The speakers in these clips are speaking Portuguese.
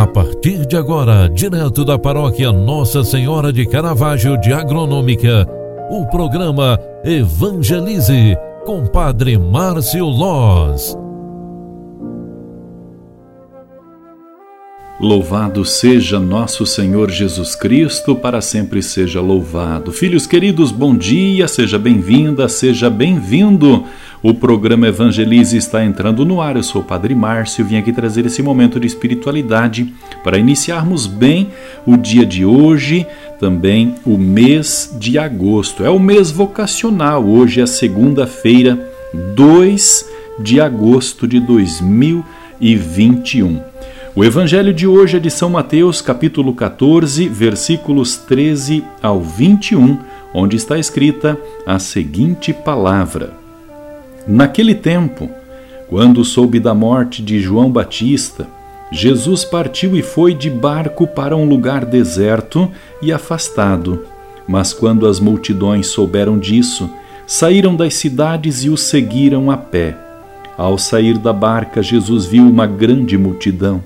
A partir de agora, direto da paróquia Nossa Senhora de Caravaggio de Agronômica, o programa Evangelize com Padre Márcio Loz. Louvado seja nosso Senhor Jesus Cristo, para sempre seja louvado. Filhos queridos, bom dia, seja bem-vinda, seja bem-vindo. O programa Evangelize está entrando no ar. Eu sou o Padre Márcio vim aqui trazer esse momento de espiritualidade para iniciarmos bem o dia de hoje, também o mês de agosto. É o mês vocacional. Hoje é segunda-feira, 2 de agosto de 2021. O evangelho de hoje é de São Mateus, capítulo 14, versículos 13 ao 21, onde está escrita a seguinte palavra: Naquele tempo, quando soube da morte de João Batista, Jesus partiu e foi de barco para um lugar deserto e afastado. Mas quando as multidões souberam disso, saíram das cidades e o seguiram a pé. Ao sair da barca, Jesus viu uma grande multidão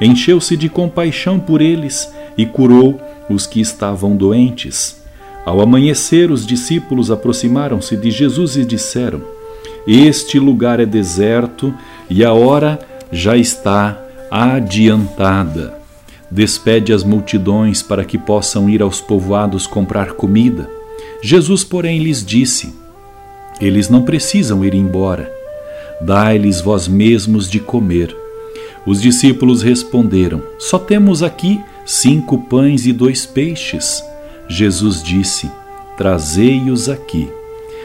encheu-se de compaixão por eles e curou os que estavam doentes. Ao amanhecer, os discípulos aproximaram-se de Jesus e disseram: Este lugar é deserto e a hora já está adiantada. Despede as multidões para que possam ir aos povoados comprar comida. Jesus, porém, lhes disse: Eles não precisam ir embora. Dai-lhes vós mesmos de comer. Os discípulos responderam: Só temos aqui cinco pães e dois peixes. Jesus disse: Trazei-os aqui.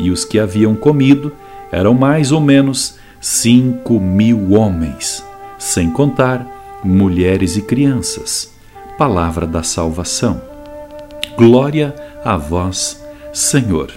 E os que haviam comido eram mais ou menos cinco mil homens, sem contar mulheres e crianças. Palavra da salvação. Glória a vós, Senhor.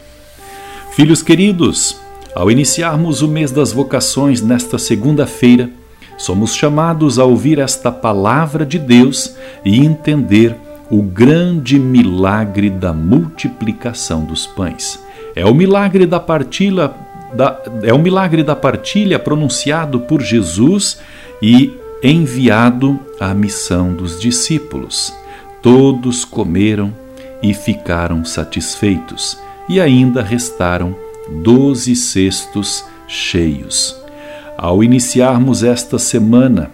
Filhos queridos, ao iniciarmos o mês das vocações nesta segunda-feira, somos chamados a ouvir esta palavra de Deus e entender o grande milagre da multiplicação dos pães. É o milagre da partilha, da, é o milagre da partilha pronunciado por Jesus e enviado à missão dos discípulos. Todos comeram e ficaram satisfeitos, e ainda restaram doze cestos cheios ao iniciarmos esta semana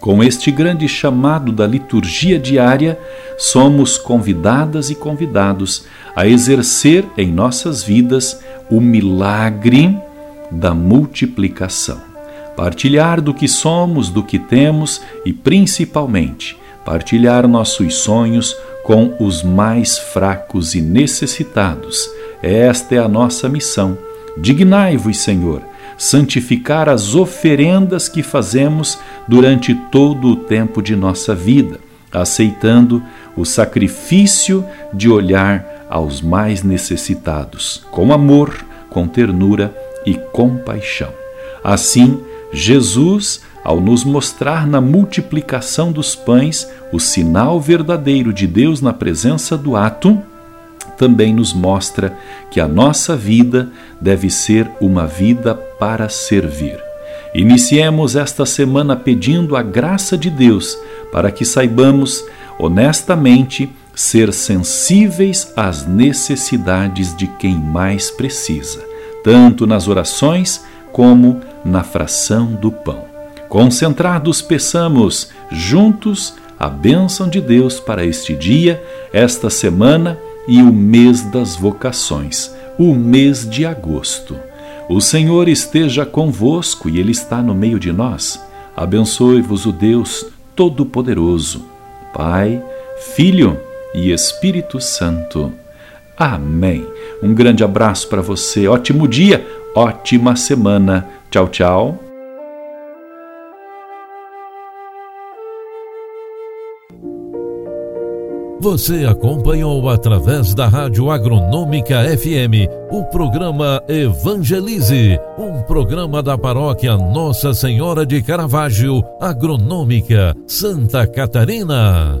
com este grande chamado da liturgia diária, somos convidadas e convidados a exercer em nossas vidas o milagre da multiplicação. Partilhar do que somos, do que temos e, principalmente, partilhar nossos sonhos com os mais fracos e necessitados. Esta é a nossa missão. Dignai-vos, Senhor santificar as oferendas que fazemos durante todo o tempo de nossa vida, aceitando o sacrifício de olhar aos mais necessitados, com amor, com ternura e compaixão. Assim, Jesus, ao nos mostrar na multiplicação dos pães o sinal verdadeiro de Deus na presença do ato, também nos mostra que a nossa vida deve ser uma vida para servir. Iniciemos esta semana pedindo a graça de Deus para que saibamos honestamente ser sensíveis às necessidades de quem mais precisa, tanto nas orações como na fração do pão. Concentrados, peçamos juntos a bênção de Deus para este dia, esta semana e o mês das vocações, o mês de agosto. O Senhor esteja convosco e Ele está no meio de nós. Abençoe-vos o Deus Todo-Poderoso, Pai, Filho e Espírito Santo. Amém. Um grande abraço para você, ótimo dia, ótima semana. Tchau, tchau. Você acompanhou através da Rádio Agronômica FM o programa Evangelize, um programa da paróquia Nossa Senhora de Caravaggio, Agronômica, Santa Catarina.